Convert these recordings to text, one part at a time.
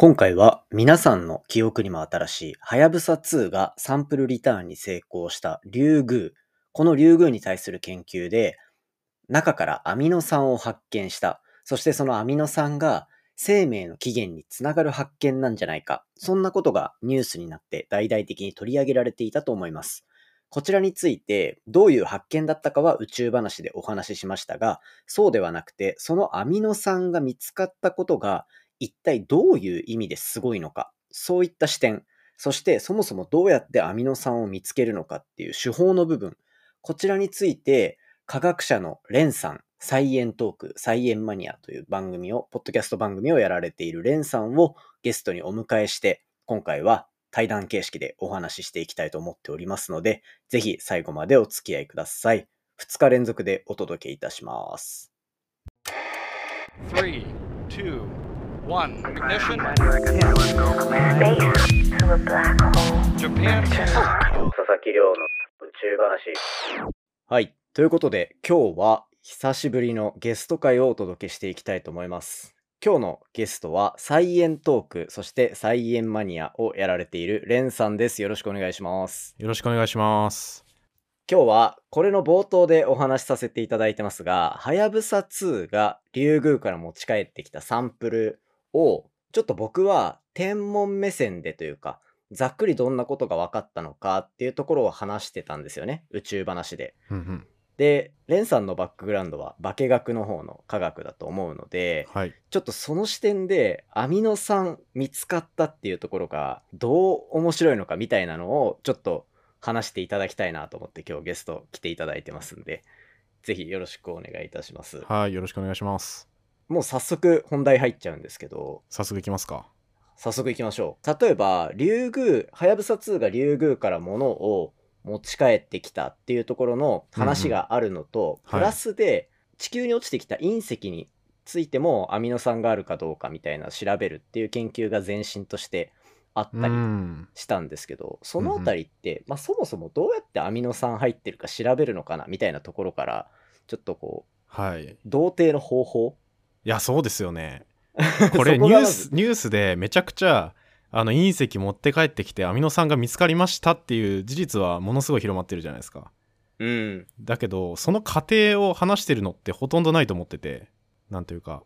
今回は皆さんの記憶にも新しいはやぶさ2がサンプルリターンに成功したリュウグウ。このリュウグウに対する研究で中からアミノ酸を発見した。そしてそのアミノ酸が生命の起源につながる発見なんじゃないか。そんなことがニュースになって大々的に取り上げられていたと思います。こちらについてどういう発見だったかは宇宙話でお話ししましたが、そうではなくて、そのアミノ酸が見つかったことが一体どういう意味ですごいのか、そういった視点、そしてそもそもどうやってアミノ酸を見つけるのかっていう手法の部分、こちらについて科学者のレンさん、サイエントーク、サイエンマニアという番組を、ポッドキャスト番組をやられているレンさんをゲストにお迎えして、今回は対談形式でお話ししていきたいと思っておりますので、ぜひ最後までお付き合いください。2日連続でお届けいたします。Three, two, one. Ignition. Space to a black hole. Japan. 佐々木亮の宇宙話。はい。ということで、今日は久しぶりのゲスト会をお届けしていきたいと思います。今日のゲストは、サイエントーク、そしてサイエンマニアをやられているレンさんです。よろしくお願いします。よろしくお願いします。今日は、これの冒頭でお話しさせていただいてますが、はやぶさ2がリュウグウから持ち帰ってきたサンプルを、ちょっと僕は天文目線でというか、ざっくりどんなことが分かったのかっていうところを話してたんですよね。宇宙話で。で、レンさんのバックグラウンドは化学の方の科学だと思うので、はい。ちょっとその視点でアミノ酸見つかったっていうところがどう面白いのかみたいなのをちょっと話していただきたいなと思って今日ゲスト来ていただいてますんで、ぜひよろしくお願いいたします。はい。よろしくお願いします。もう早速本題入っちゃうんですけど、早速いきますか。早速行きましょう。例えば、リュウグウ、はやぶさ2がリュウグウから物を持ち帰ってきたっていうところの話があるのと、うんうんプラスで地球に落ちてきた隕石についてもアミノ酸があるかどうかみたいな調べるっていう研究が前進としてあっうたりん。したんですけど、そのあたりって、まあそもそもどうやってアミノ酸入ってるか調べるのかなみたいなところから、ちょっとこう、はい。い同定の方法や、そうですよね。これニュース、ニュースでめちゃくちゃ、あの隕石持って帰ってきてアミノ酸が見つかりましたっていう事実はものすごい広まってるじゃないですか。うん。だけど、その過程を話してるのってほとんどないと思ってて、なんというか、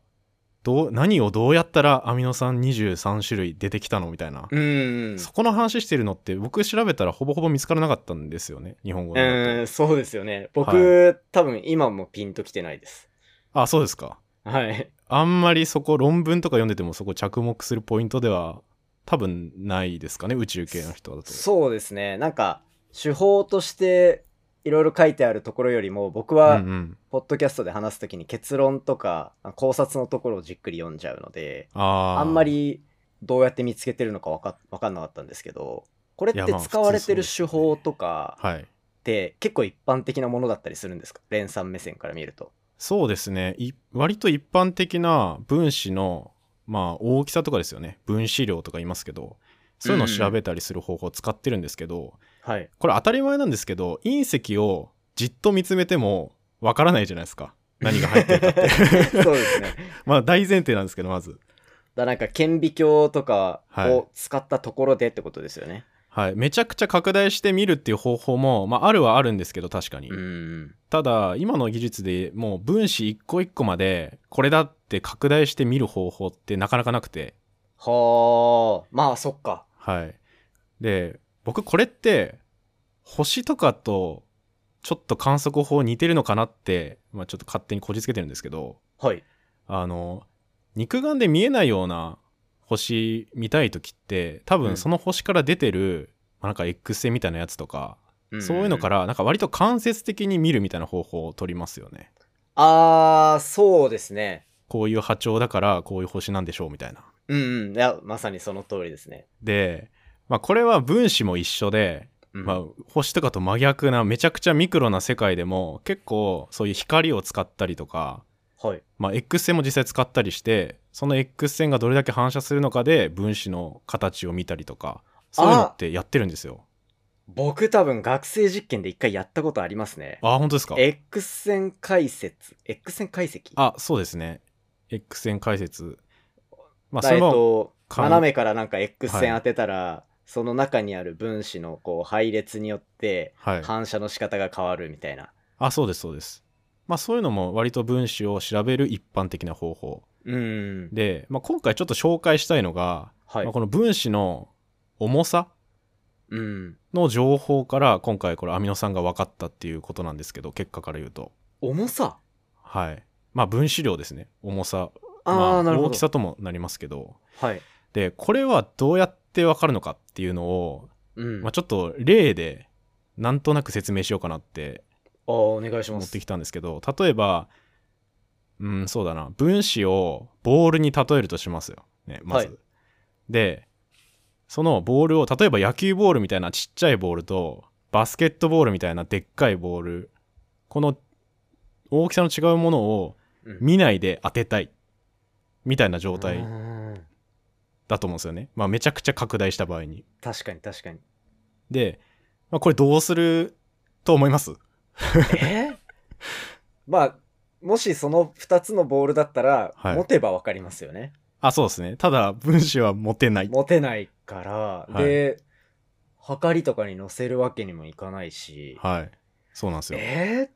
どう、何をどうやったらアミノ酸23種類出てきたのみたいな。うん。そこの話してるのって僕調べたらほぼほぼ見つからなかったんですよね。日本語でそうですよね。僕、は多分今もピンときてないです。あ、そうですか。はい。あんまりそこ論文とか読んでてもそこ着目するポイントでは多分ないですかね宇宙系の人だと。そうですね。なんか、手法としていろいろ書いてあるところよりも、僕は、ポッドキャストで話すときに結論とか考察のところをじっくり読んじゃうので、あんまりどうやって見つけてるのかわかわかんなかったんですけど、これって使われてる手法とかはいって結構一般的なものだったりするんですか？連産目線から見ると。そうですね。い割と一般的な分子のまあ大きさとかですよね。分子量とか言いますけどそういうのを調べたりする方法を使ってるんですけど、はい。これ当たり前なんですけど隕石をじっと見つめてもわからないじゃないですか。何が入ってるかって。そうですね。まあ大前提なんですけどまず。だなんか顕微鏡とかはい。を使ったところでってことですよね。はいめちゃくちゃ拡大して見るっていう方法も、まあ、あるはあるんですけど確かに、うん。ただ今の技術でもう分子一個一個までこれだって拡大して見る方法ってなかなかなくてはあ、まあそっか。はいで僕これって星とかとちょっと観測法似てるのかなって、まあ、ちょっと勝手にこじつけてるんですけどはい。あの肉眼で見えないような星見たい時って多うん分その星から出てる、まあなんか X 線みたいなやつとか、そういうのから。らなんか割と間接的に見るみたいな方法を取りますよね。ああ、そうですね。こういう波長だからこういう星なんでしょうみたいな。うんうん。いや、まさにその通りですね。で、まあ、これは分子も一緒で、うんまあ、星とかと真逆なめちゃくちゃミクロな世界でも結構そういう光を使ったりとか、はい。まあ、X 線も実際使ったりしてその X 線がどれだけ反射するのかで分子の形を見たりとかそういうのってやってるんですよ。僕多分学生実験で一回やったことありますね。あ本当ですか？X 線解説。X 線解析？あそうですね X 線解説まあそれもと、か斜めからなんか X 線はい当てたら、その中にある分子のこう配列によってはい反射の仕方が変わるみたいな。あそうですそうですまあそういうのも割と分子を調べる一般的な方法うん。で、まあ、今回ちょっと紹介したいのが、はいまあ、。この分子の重さ？うん。の情報から今回これアミノ酸が分かったっていうことなんですけど結果から言うと。重さ？はい。まあ分子量ですね。重さ。まあ。大きさともなりますけど。はい。でこれはどうやって分かるのかっていうのを、うん。まあ、ちょっと例でなんとなく説明しようかなってお願いします。持って。きたんですけど例えばうんそうだな。分子をボールに例えるとしますよ、ね、まず、はい。でそのボールを例えば野球ボールみたいなちっちゃいボールとバスケットボールみたいなでっかいボールこの大きさの違うものをうん見ないで当てたいみたいな状態うんだと思うんですよね。まあめちゃくちゃ拡大した場合に。確かに確かに。で、まあ、これどうすると思います？え？まあ、もしその2つのボールだったら、はい持てばわかりますよね。あ、そうですね。ただ分子は持てない。持てないから、はいで、測りとかに載せるわけにもいかないし、はい。そうなんですよ。えー？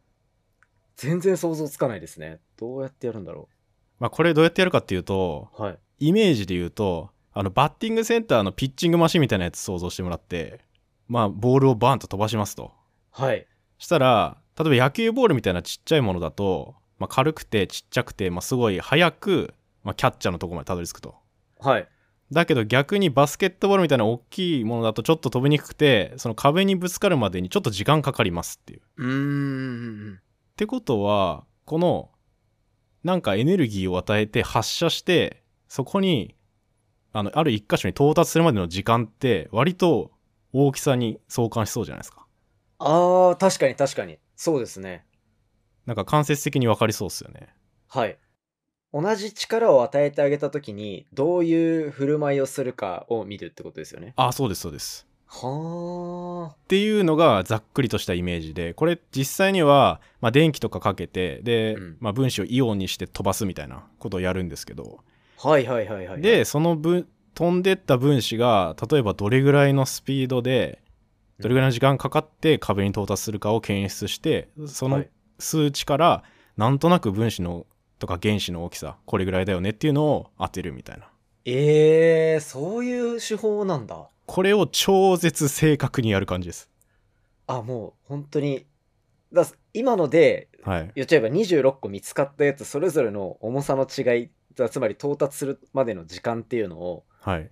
全然想像つかないですね。どうやってやるんだろまあこれどうやってやるかっていうと、う。はい。イメージで言うと、あのバッティングセンターのピッチングマシンみたいなやつ想像してもらって、まあボールをバーンと飛ばしますと。はい。したら、例えば野球ボールみたいなちっちゃいものだと、まあ、軽くてちっちゃくて、まあ、すごい速く、まあ、キャッチャーのとこまでたどり着くと。はい。だけど逆にバスケットボールみたいな大きいものだとちょっと飛びにくくて、その壁にぶつかるまでにちょっと時間かかりますっていう。っうーん。てことは、この、なんかエネルギーを与えて発射して、そこに、あの、ある一箇所に到達するまでの時間って、割と大きさに相関しそうじゃないですか。ああ、確かに確かに。そうですね。なんか間接的に分かりそうですよね。はい。同じ力を与えてあげたときに、どういう振る舞いをするかを見るってことですよね。あ、そうです、そうです。はっていうのがざっくりとしたイメージでこれ実際には、まあ、電気とかかけてで、うんまあ、分子をイオンにして飛ばすみたいなことをやるんですけど、あ。はいはいはいはい。で、その分飛んでった分子が例えばどれぐらいのスピードでどれぐらいの時間かかって壁に到達するかを検出してそのはい数値からなんとなく分子のとか原子の大きさこれぐらいだよねっていうのを当てるみたいな。えー、そういう手法なんだ。これを超絶正確にやる感じです。あ、もう本当に。だ今のではい。言っちゃえば26個見つかったやつそれぞれの重さの違いつまり到達するまでの時間っていうのをはい。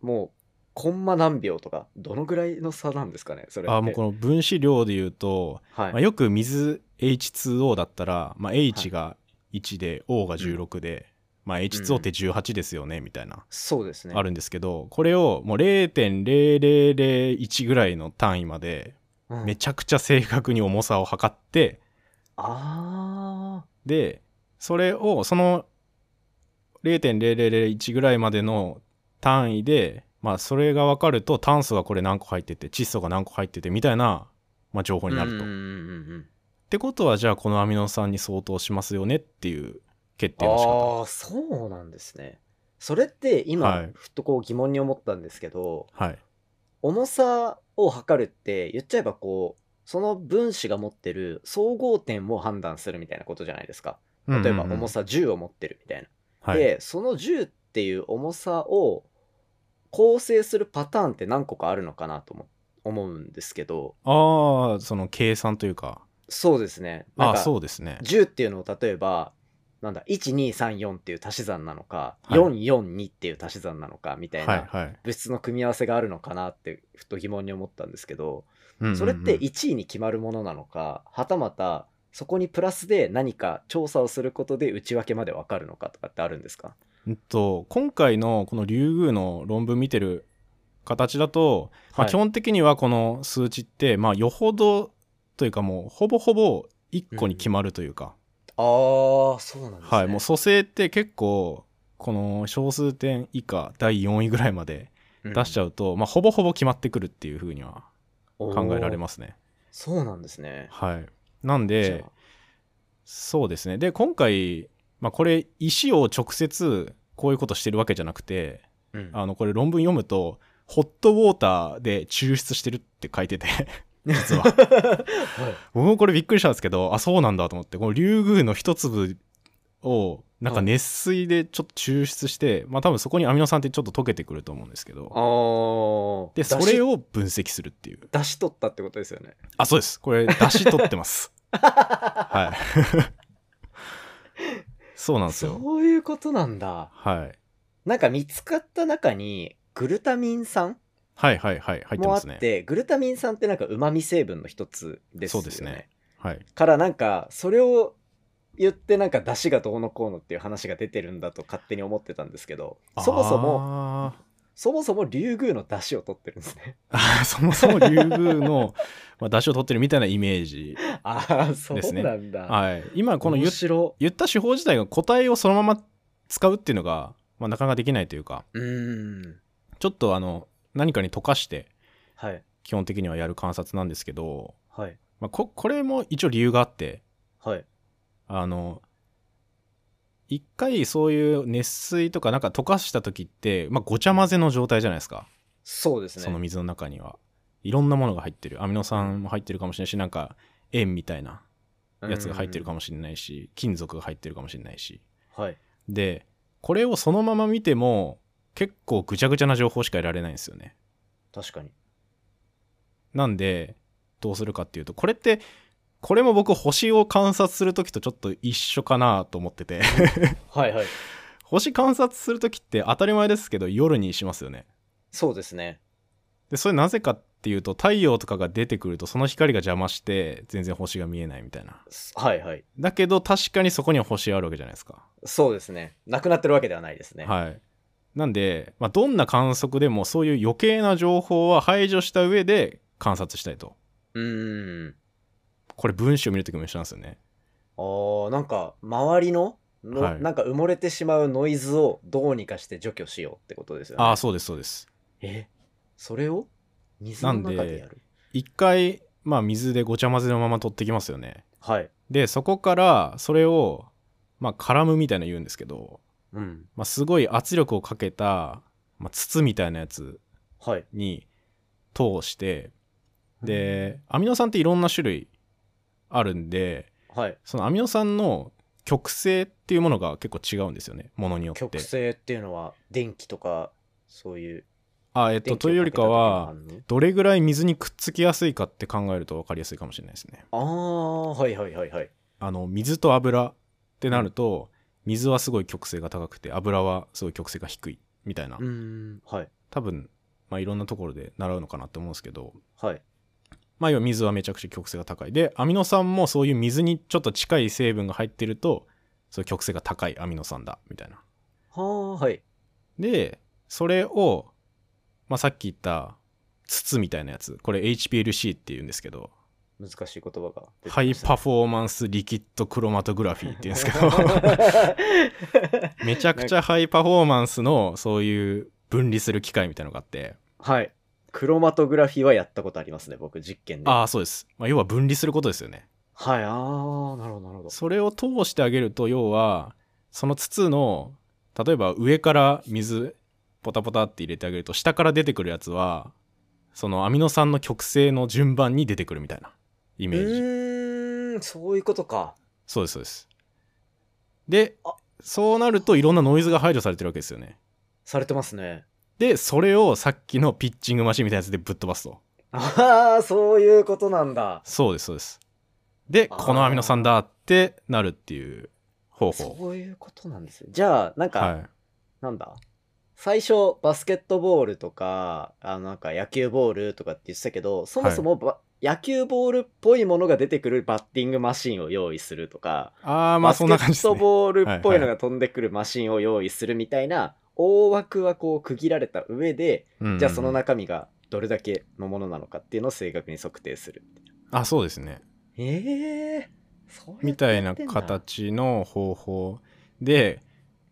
もうコンマ何秒とかどのぐらいの差なんですかねそれあもうこの分子量で言うとはい、まあ、よく水 H2O だったら、まあ、H が1で O が16で、まあ、H2O って18ですよねみたいな、そうですね。あるんですけどこれをもう0.0001ぐらいの単位までうん。めちゃくちゃ正確に重さを測ってあでそれをその0.0001ぐらいまでの単位でまあそれが分かると炭素がこれ何個入ってて窒素が何個入っててみたいな、まあ、情報あになると。うんうんうんうんってことはじゃあこのアミノ酸に相当しますよねっていう決定の仕方。ああそうなんですね。それって今、はい。ふっとこう疑問に思ったんですけどはい。重さを測るって言っちゃえばこうその分子が持ってる総合点を判断するみたいなことじゃないですか。例えば重さ、さ10を持ってるみたいな、はい、でその10っていう重さを構成するパターンって何個かあるのかなとも思うんですけど。ああその計算というかそうですね。なんあそうですね。10っていうのを例えばなんだ1234っていう足し算なのか、はい。442っていう足し算なのかみたいな物質の組み合わせがあるのかなってふと疑問に思ったんですけど、それって1位に決まるものなのかはたまたそこにプラスで何か調査をすることで内訳までわかるのかとかってあるんですか？うんと今回のこのリュウグウの論文見てる形だと、まあ、はい。基本的にはこの数値って、まあ、よほどというかもうほぼほぼ1個に決まるというか、ああそうなんですね。はいもう組成って結構この小数点以下第4位ぐらいまで出しちゃゃうと、まあ、ほぼほぼ決まってくるっていうふうには考考えられますね。そうなんですね。はい、なんでそうですね。で今回、まあ、これ石を直接こういうことしてるわけじゃなくてうん。あのこれ論文読むとホットウォーターで抽出してるって書いてて実は。はい。僕もこれびっくりしたんですけどあそうなんだと思ってこのリュウグウの一粒をなんか熱水でちょっと抽出して、まあ多分そこにアミノ酸ってちょっと溶けてくると思うんですけど。でそれをを分析するっていう。出し取ったってことですよね。あそうです。これ出し取ってます。はい。そうなんですよ。そういうことなんだ。はい。なんか見つかった中にグルタミン酸はいはいはい入ってもあっますねてグルタミン酸ってなんか旨味成分の一つですよね。そうですね。はい。からなんかそれを言ってなんか出汁がどうのこうのっていう話が出てるんだと勝手に思ってたんですけどそもそももそもそもリュウグウの出汁を取ってるんですね。あーそもそもリュウグウの、まあ、出汁を取ってるみたいなイメージ ああそうですね。なんだ、はい。今この言った手法自体が個体をそのまま使うっていうのが、まあ、なかなかできないというか。うーん。ちょっとあの何かに溶かしてはい。基本的にはやる観察なんですけど、はい。まあ、ここれも一応理由があってはい。あの一回そういう熱水とかなんか溶かした時って、まあ、ごちゃ混ぜの状態じゃないですか。そうですね。その水の中には。いろんなものが入ってる。アミノ酸も入ってるかもしれないしなんか塩みたいなやつが入ってるかももしれないし金属が入ってるかもしれないし。はい。でこれをそのまま見ても結構ぐちゃぐちゃな情報しか得られないんですよね。確かに。なんでどうするかっていうとこれってこれも僕星を観察する時とちょっと一緒かなと思ってて。はいはい。星観察する時って当たり前ですけど夜にしますよね。そうですね。でそれなぜかっていうと太陽とかが出てくるとその光が邪魔して全然星が見えないみたいな。はいはい。だけど確かにそこには星あるわけじゃないですか。そうですね。なくなってるわけではないですね。はいなんで、まあ、どんな観測でもそういう余計な情報は排除した上で観察したいと。うーん。これ文章を見るときも一緒なんですよね。あーなんか周りのの、はい。なんか埋もれてしまうノイズをどうにかして除去しようってことですよね。ああそうですそうです。え？それを？水の中でやる。一回まあ水でごちゃ混ぜのまま取ってきますよね。はい。でそこからそれをまあ絡むみたいな言うんですけど、うん。まあ、すごい圧力をかけた、まあ、筒みたいなやつはい。に通してでアミノ酸っていろんな種類あるんではい。そのアミノ酸の極性っていうものが結構違うんですよねものによって。極性っていうのは電気とかそういうあえっとというよりかはどれぐらい水にくっつきやすいかって考えると分かりやすいかもしれないですね。ああはいはいはいはい。あの水と油ってなると、水はすごい極性が高くて油はすごい極性が低いみたいな、はい。多分まあいろんなところで習うのかなって思うんですけど。はい。まあ要は水はめちゃくちゃ極性が高い。でアミノ酸もそういう水にちょっと近い成分が入ってるとそういう極性が高いアミノ酸だみたいな。はあはい。でそれを、まあ、さっき言った筒みたいなやつ。これ HPLC っていうんですけど難しい言葉が出てきハイパフォーマンスリキッドクロマトグラフィーっていうんですけど。めちゃくちゃハイパフォーマンスのそういう分離する機械みたいなのがあって。はい。クロマトグラフィーはやったことありますね僕実験で。ああそうです、まあ、要は分離することですよね。はい。ああなるほどなるほど。それを通してあげると要はその筒の例えば上から水ポタポタって入れてあげると下から出てくるやつはそのアミノ酸の極性の順番に出てくるみたいなイメージ。うーんそういうことか。そうですそうです。であ。そうなるといろんなノイズが排除されてるわけですよね。されてますね。でそれをさっきのピッチングマシンみたいなやつでぶっ飛ばすと。ああそういうことなんだ。そうですそうです。でこのアミノ酸だってなるっていう方法。そういうことなんですよじゃあなんか、はい。なんだ？最初バスケットボールとかあのなんか野球ボールとかって言ってたけどそもそもば、野球ボールっぽいものが出てくるバッティングマシンを用意するとかああまあそんな感じですね。バスケットボールっぽいのはいが飛んでくるマシンを用意するみたいな大枠はこう区切られた上で、うんうんじゃあその中身がどれだけのものなのかっていうのを正確に測定するあそうですね。ええそうやってみたいな形の方法で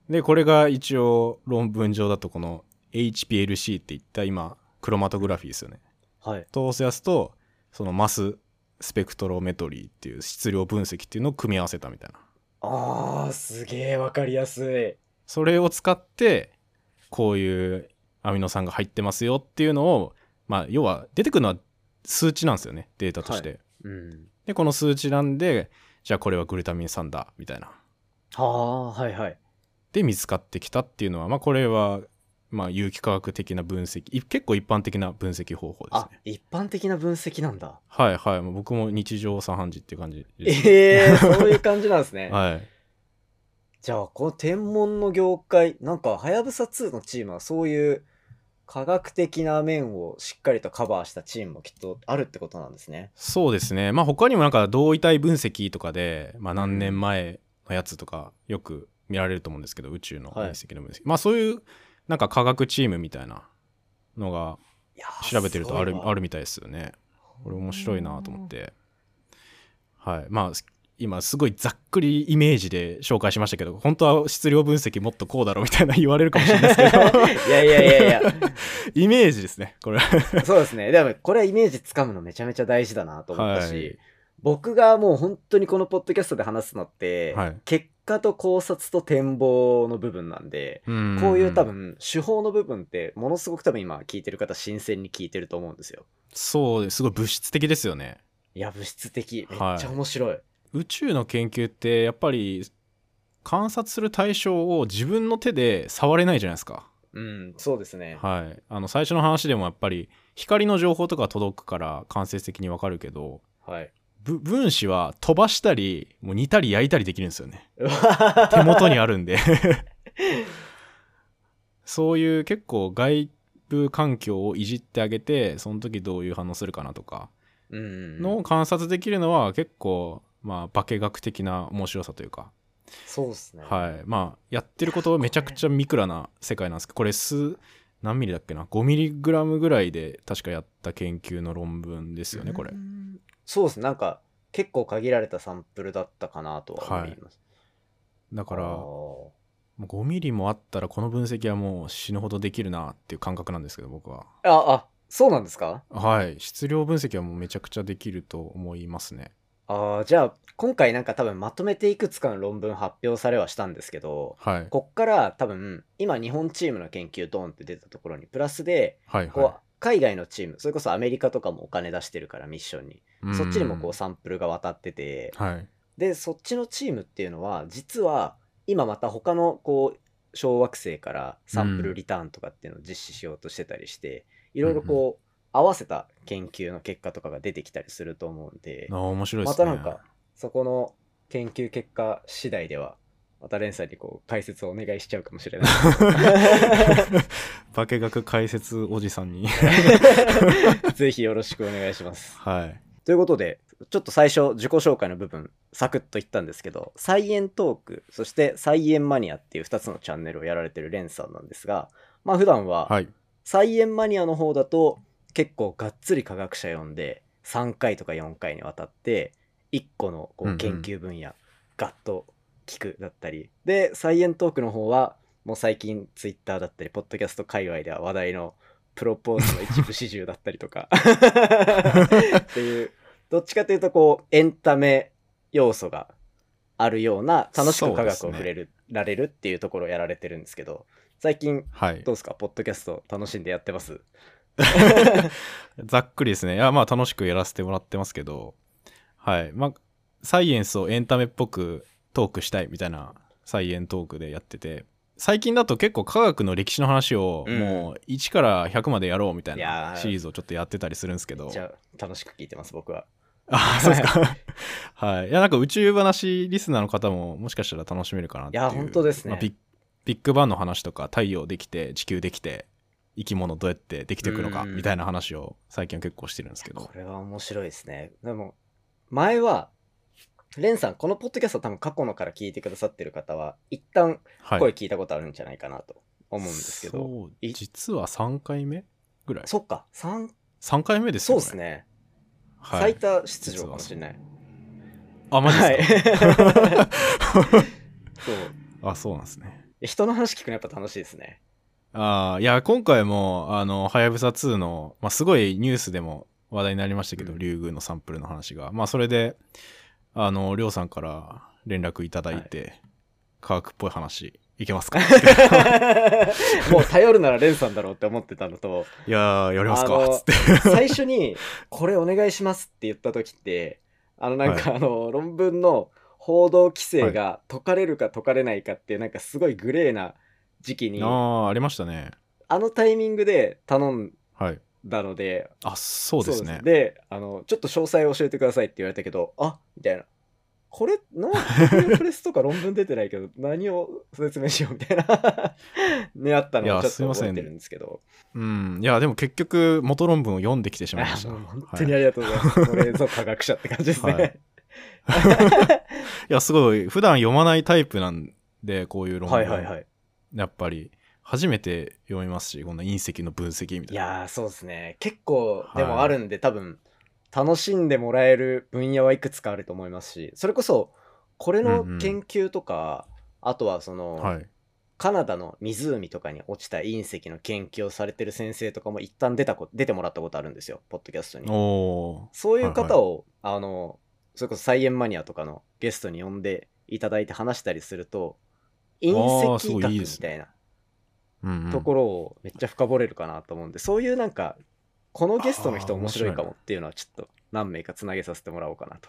でこれが一応論文上だとこの HPLC っていった今クロマトグラフィーですよね。はい。通すやつとそのマススペクトロメトリーっていう質量分析っていうのを組み合わせたみたいな。あーすげえわかりやすい。それを使ってこういうアミノ酸が入ってますよっていうのを、まあ、要は出てくるのは数値なんですよねデータとして、うん。でこの数値なんでじゃあこれはグルタミン酸だみたいな。はあ、はいはい。で見つかってきたっていうのはまあこれはまあ有機化学的な分析。い結構一般的な分析方法ですあね、一般的な分析なんだ。はいはい。僕も日常茶飯事っていう感じです、ええそういう感じなんですね。はい。じゃあ、この天文の業界、なんか、はやぶさ2のチームはそういう科学的な面をしっかりとカバーしたチームもきっとあるってことなんですね。そうですね。まあ他にもなんか同位体分析とかで、まあ、何年前のやつとかよく見られると思うんですけど宇宙の分析の分析、まあそういうなんか科学チームみたいなのが調べてるとあるあるみたいですよね。これ面白いなと思って。はい。まあ今すごいざっくりイメージで紹介しましたけど本当は質量分析もっとこうだろうみたいな言われるかもしれないですけど。いやいやいやいや、イメージですねこれ。そうですね。でも、これはイメージつかむのめちゃめちゃ大事だなと思ったし、はい。僕がもう本当にこのポッドキャストで話すのって、はい。結果と考察と展望の部分なんで、ここういう多分手法の部分ってものすごく多分今聞いてる方新鮮に聞いてると思うんですよ。そうですすごい物質的ですよねいや、物質的。めっはいちゃ面白い。宇宙の研究ってやっぱり観察する対象を自分の手で触れないじゃないですかうん、そうですね。はいあの最初の話でもやっぱり光の情報とか届くから間接的にわかるけどはい。ぶ分子は飛ばしたりもう煮たり焼いたりできるんですよね。手元にあるんで。そういう結構外部環境をいじってあげてその時どういう反応するかなとか。うん。のを観察できるのは結構まあ化学的な面白さというか。そうですね。はい。まあやってることめちゃくちゃミクラな世界なんですけどこれ数何ミリだっけな？5ミリグラムぐらいで確かやった研究の論文ですよねこれ。うんそうですね。なんか、結構限られたサンプルだったかなとは思います。だからもう5ミリもあったらこの分析はもう死ぬほどできるなっていう感覚なんですけど僕は。あ、あ、そうなんですか？はい。質量分析はもうめちゃくちゃできると思いますね。ああ、じゃあ、今回なんか多分まとめていくつかの論文発表されはしたんですけど、はい。こっから多分、今日本チームの研究ドーンって出たところに、プラスで、はい。こう、海外のチーム、それこそアメリカとかもお金出してるからミッションに、はいそっちにもこううサンプルが渡ってて、はい。で、そっちのチームっていうのは、実は今また他のこう、小惑星からサンプルリターンとかっていうのを実施しようとしてたりして、いろいろこう、合わせた研究の結果とかが出てきたりすると思うんで。あ、ー面白いですね。またなんかそこの研究結果次第では、またレンさんにこう解説をお願いしちゃうかもしれない。化学解説おじさんに ぜひよろしくお願いします。はいということで、ちょっと最初自己紹介の部分サクッと言ったんですけど、サイエントーク、そしてサイエンマニアっていう2つのチャンネルをやられてるレンさんなんですが、まあ普段ははいサイエンマニアの方だと結構がっつり科学者呼んで3回とか4回にわたって1個のこうんううん研究分野ガッと聞くだったり、でサイエントークの方はもう最近ツイッターだったりポッドキャスト界隈では話題のプロポーズの一部始終だったりとか。っていうどっちかというとこうエンタメ要素があるような楽しく科学を触れる、られるっていうところをやられてるんですけど。最近はい。どうですか？ポッドキャスト楽しんでやってます？ざっくりですね。いやまあ楽しくやらせてもらってますけど。はい。まあサイエンスをエンタメっぽくトークしたいみたいなサイエントークでやってて最近だと結構科学の歴史の話をうん。もう1から100までやろうみたいなシリーズをちょっとやってたりするんですけど。じゃあ楽しく聞いてます僕は。あそうですか。はい。い。やなんか宇宙話リスナーの方ももしかしたら楽しめるかなっていう。いや本当ですね。まあビッグバンの話とか太陽できて地球できて生き物どうやってできていくのかうん。みたいな話を最近は結構してるんですけど。これは面白いですね。でも前はレンさんこのポッドキャスト多分過去のから聞いてくださってる方は一旦はい。声聞いたことあるんじゃないかなと思うんですけど、そうい実は3回目ぐらい？そっか三3回目ですよそうですね、はい、最多出場かもしれない。あマジですか、はい。そう。あそうなんですね。人の話聞くのやっぱ楽しいですね。あーいや今回もあのはやぶさ2の、まあ、すごいニュースでも話題になりましたけど、うん。リュウグウのサンプルの話が。まあそれであのりょうさんから連絡いただいて、科学っぽい話いけますか？もう頼るならレンさんだろうって思ってたのと、いやー、やりますかつって。最初に、これお願いしますって言った時って、あのなんかあの、論文の報道規制が解かれるか解かれないかってなんかすごいグレーな時期に、あああ、ありましたね。のタイミングで頼んはい。だので、あ、そうですね。であの、ちょっと詳細を教えてくださいって言われたけど、あみたいな。これ、のプレスとか論文出てないけど、何を説明しようみたいな、ね、あったのをちょっとすいません覚えてるんですけど。うん。いや、でも結局、元論文を読んできてしまいまあした。本当にはい、ありがとうございます。これぞ科学者って感じですね。はいいや、すごい、普段読まないタイプなんで、こういう論文。はいはいはい。やっぱり、初めて読みますし、こんな隕石の分析みたいな。いやー、そうですね。結構、はいでもあるんで、多分、楽しんでもらえる分野はいくつかあると思いますし、それこそ、これのうんうん研究とか、あとはその、はい。カナダの湖とかに落ちた隕石の研究をされてる先生とかも一旦出たこ出てもらったことあるんですよ、ポッドキャストに。そういう方を、あの、それこそサイエンマニアとかのゲストに呼んでいただいて話したりすると、隕石学みたいなうんうんところをめっちゃ深掘れるかなと思うんで、そういうなんか、このゲストの人面白いかもっていうのはちょっと何名かつなげさせてもらおうかなと。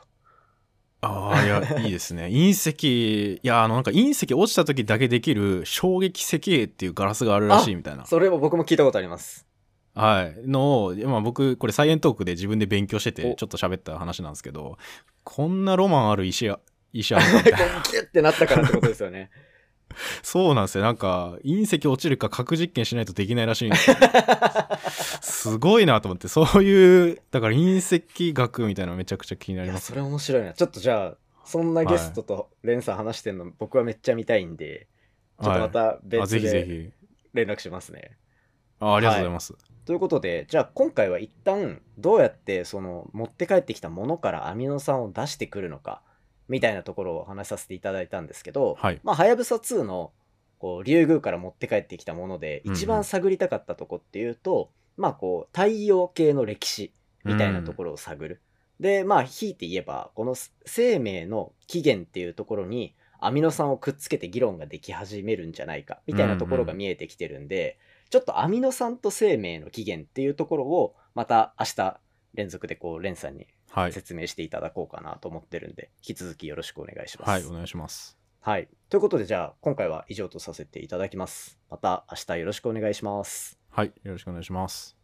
ああ、いや、いいですね。隕石、いや、あの、なんか隕石落ちた時だけできる衝撃石英っていうガラスがあるらしいみたいな。それも僕も聞いたことあります。はい。のを、まあ僕、これサイエントークで自分で勉強してて、おちょっと喋った話なんですけど、こんなロマンある石あ、石あるのみたいな。ギュッてなったからってことですよね。そうなんですよ。なんか、隕石落ちるか核実験しないとできないらしいんですよ。すごいなと思って、そういう、だから隕石学みたいなのめちゃくちゃ気にないりや、ますそ。れ面白いな。ちょっとじゃあ、そんなゲストとレンさん話してんの僕はめっちゃ見たいんで、ちょっとまたあ、別でひ。連絡しますね。あありがとうございます。ということで、じゃあ今回は一旦どうやってその持って帰ってきたものからアミノ酸を出してくるのかみたいなところをお話しさせていただいたんですけど、はい。まあ、はやぶさ2のこうリュウグウから持って帰ってきたものでうんうん一番探りたかったとこっていうと、まあこう太陽系の歴史みたいなところを探る。でまあひいて言えばこの生命の起源っていうところにアミノ酸をくっつけて議論ができ始めるんじゃないかみたいなところが見えてきてるんで、ちょっとアミノ酸と生命の起源っていうところをまた明日連続でこうレンさんにはい。説明していただこうかなと思ってるんで、引き続きよろしくお願いします。はい、お願いします。はい。ということで、じゃあ、今回は以上とさせていただきます。また明日よろしくお願いします。はい、よろしくお願いします。